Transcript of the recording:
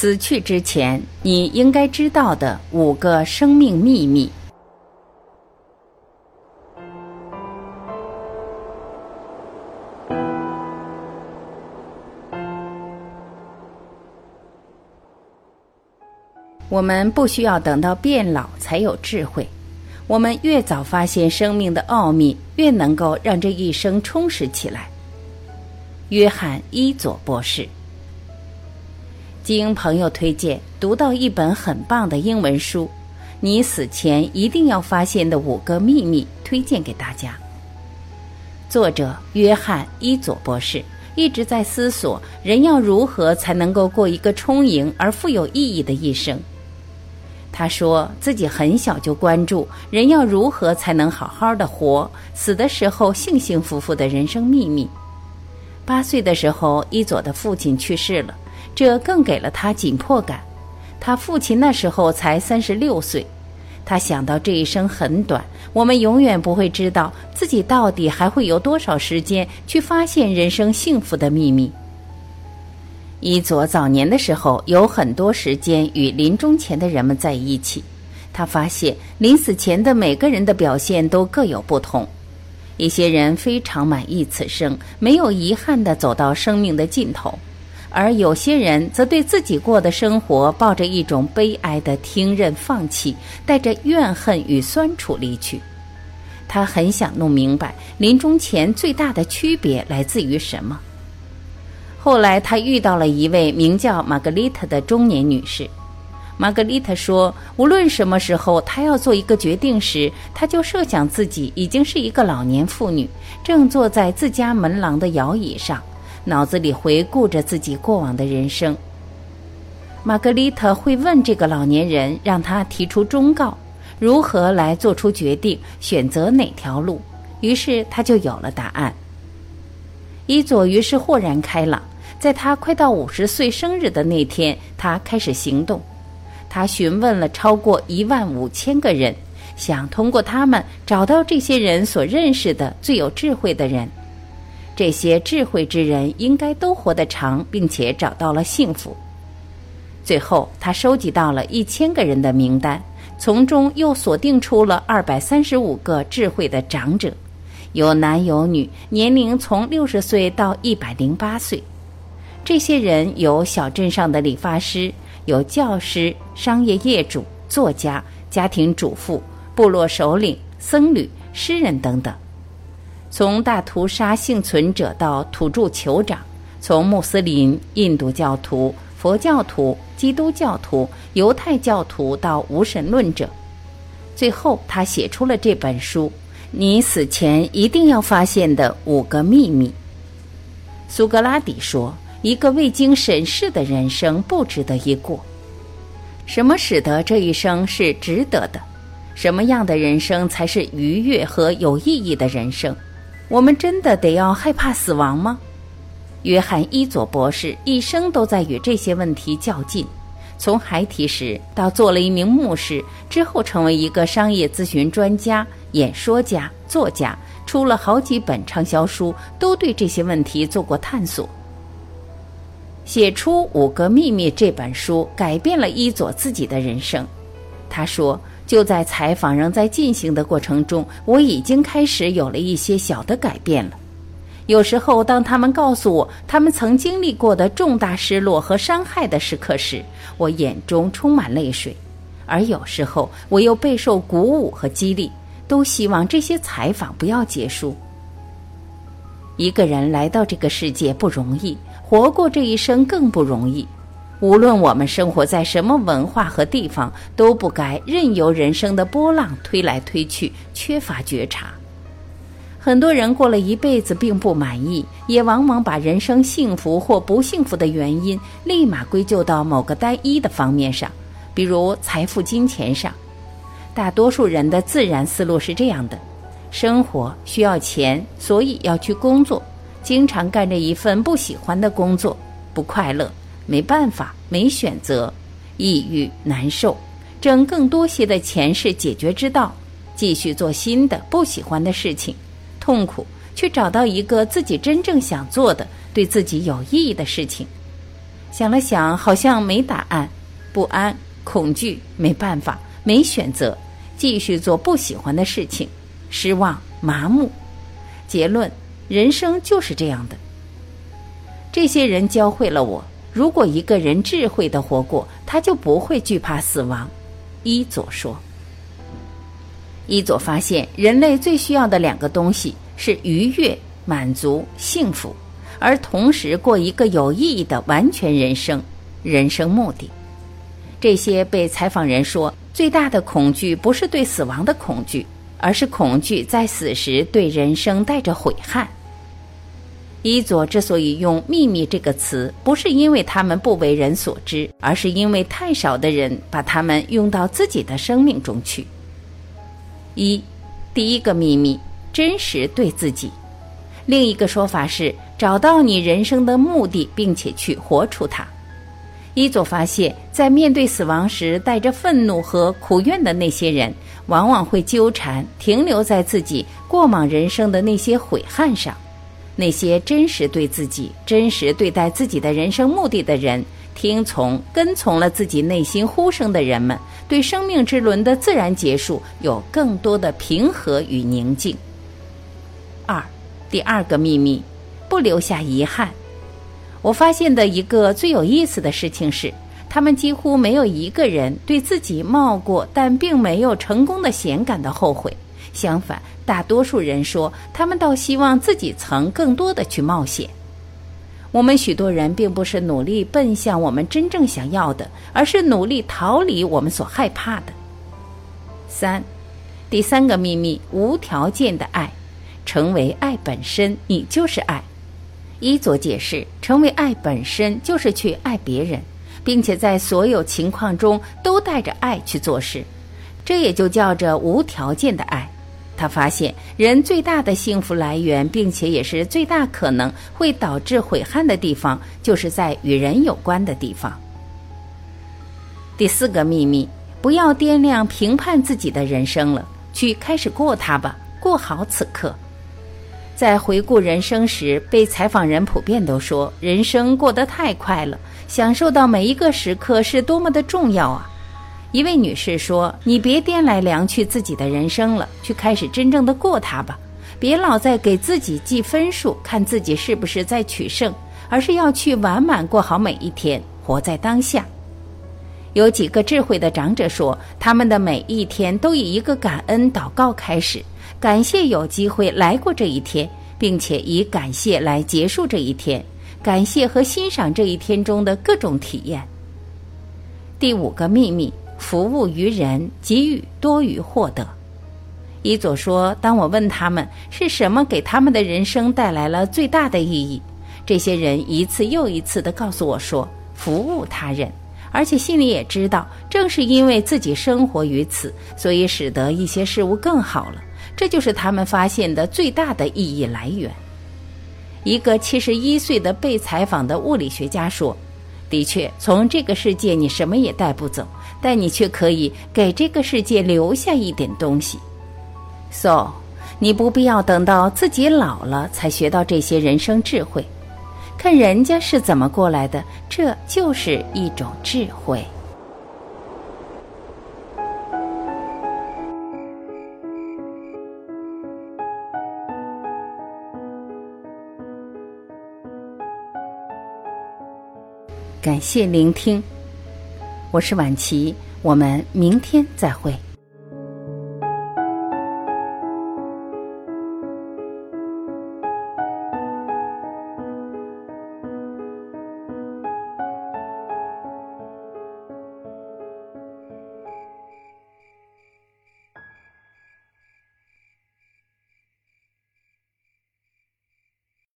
死去之前，你应该知道的五个生命秘密。我们不需要等到变老才有智慧，我们越早发现生命的奥秘，越能够让这一生充实起来。约翰·伊佐博士。经朋友推荐，读到一本很棒的英文书，《你死前一定要发现的五个秘密》，推荐给大家。作者约翰·伊佐博士一直在思索，人要如何才能够过一个充盈而富有意义的一生。他说自己很小就关注人要如何才能好好的活，死的时候幸幸福福的人生秘密。八岁的时候，伊佐的父亲去世了。这更给了他紧迫感。他父亲那时候才三十六岁，他想到这一生很短，我们永远不会知道自己到底还会有多少时间去发现人生幸福的秘密。伊佐早年的时候有很多时间与临终前的人们在一起，他发现临死前的每个人的表现都各有不同。一些人非常满意此生，没有遗憾地走到生命的尽头。而有些人则对自己过的生活抱着一种悲哀的听任放弃，带着怨恨与酸楚离去。他很想弄明白临终前最大的区别来自于什么。后来他遇到了一位名叫玛格丽特的中年女士。玛格丽特说，无论什么时候她要做一个决定时，她就设想自己已经是一个老年妇女，正坐在自家门廊的摇椅上。脑子里回顾着自己过往的人生，玛格丽特会问这个老年人，让他提出忠告，如何来做出决定，选择哪条路。于是他就有了答案。伊佐于是豁然开朗，在他快到五十岁生日的那天，他开始行动。他询问了超过一万五千个人，想通过他们找到这些人所认识的最有智慧的人。这些智慧之人应该都活得长，并且找到了幸福。最后，他收集到了一千个人的名单，从中又锁定出了二百三十五个智慧的长者，有男有女，年龄从六十岁到一百零八岁。这些人有小镇上的理发师，有教师、商业业主、作家、家庭主妇、部落首领、僧侣、诗人等等。从大屠杀幸存者到土著酋长，从穆斯林、印度教徒、佛教徒、基督教徒、犹太教徒到无神论者，最后他写出了这本书：你死前一定要发现的五个秘密。苏格拉底说：“一个未经审视的人生不值得一过。”什么使得这一生是值得的？什么样的人生才是愉悦和有意义的人生？我们真的得要害怕死亡吗？约翰·伊佐博士一生都在与这些问题较劲，从孩提时到做了一名牧师，之后成为一个商业咨询专家、演说家、作家，出了好几本畅销书，都对这些问题做过探索。写出《五个秘密》这本书，改变了伊佐自己的人生。他说。就在采访仍在进行的过程中，我已经开始有了一些小的改变了。有时候，当他们告诉我他们曾经历过的重大失落和伤害的时刻时，我眼中充满泪水；而有时候，我又备受鼓舞和激励，都希望这些采访不要结束。一个人来到这个世界不容易，活过这一生更不容易。无论我们生活在什么文化和地方，都不该任由人生的波浪推来推去，缺乏觉察。很多人过了一辈子并不满意，也往往把人生幸福或不幸福的原因立马归咎到某个单一的方面上，比如财富、金钱上。大多数人的自然思路是这样的：生活需要钱，所以要去工作，经常干着一份不喜欢的工作，不快乐。没办法，没选择，抑郁难受，挣更多些的钱是解决之道，继续做新的不喜欢的事情，痛苦，去找到一个自己真正想做的、对自己有意义的事情。想了想，好像没答案，不安、恐惧，没办法，没选择，继续做不喜欢的事情，失望、麻木。结论：人生就是这样的。这些人教会了我，如果一个人智慧的活过，他就不会惧怕死亡。伊佐说。伊佐发现，人类最需要的两个东西是愉悦、满足、幸福，而同时过一个有意义的完全人生。人生目的。这些被采访人说，最大的恐惧不是对死亡的恐惧，而是恐惧在死时对人生带着悔恨。伊佐之所以用“秘密”这个词，不是因为他们不为人所知，而是因为太少的人把他们用到自己的生命中去。一，第一个秘密，真实对自己；另一个说法是找到你人生的目的，并且去活出它。伊佐发现，在面对死亡时带着愤怒和苦怨的那些人，往往会纠缠停留在自己过往人生的那些悔恨上；那些真实对自己、真实对待自己的人生目的的人。听从、跟从了自己内心呼声的人们，对生命之轮的自然结束有更多的平和与宁静。二，第二个秘密，不留下遗憾。我发现的一个最有意思的事情是，他们几乎没有一个人对自己冒过但并没有成功的险感到后悔。相反，大多数人说，他们倒希望自己曾更多的去冒险。我们许多人并不是努力奔向我们真正想要的，而是努力逃离我们所害怕的。三，第三个秘密：无条件的爱，成为爱本身，你就是爱。伊佐解释，成为爱本身就是去爱别人，并且在所有情况中都带着爱去做事，这也就叫着无条件的爱。他发现，人最大的幸福来源，并且也是最大可能会导致悔恨的地方，就是在与人有关的地方。第四个秘密：不要掂量评判自己的人生了，去开始过它吧，过好此刻。在回顾人生时，被采访人普遍都说，人生过得太快了，享受到每一个时刻是多么的重要啊！一位女士说：“你别掂来量去自己的人生了，去开始真正的过它吧。别老在给自己记分数，看自己是不是在取胜，而是要去完满过好每一天，活在当下。”有几个智慧的长者说：“他们的每一天都以一个感恩祷告开始，感谢有机会来过这一天，并且以感谢来结束这一天，感谢和欣赏这一天中的各种体验。”第五个秘密。服务于人，给予多于获得。伊佐说：“当我问他们是什么给他们的人生带来了最大的意义，这些人一次又一次地告诉我说，服务他人，而且心里也知道，正是因为自己生活于此，所以使得一些事物更好了。这就是他们发现的最大的意义来源。”一个七十一岁的被采访的物理学家说。的确，从这个世界你什么也带不走，但你却可以给这个世界留下一点东西。So，你不必要等到自己老了才学到这些人生智慧，看人家是怎么过来的，这就是一种智慧。感谢聆听，我是晚琪，我们明天再会。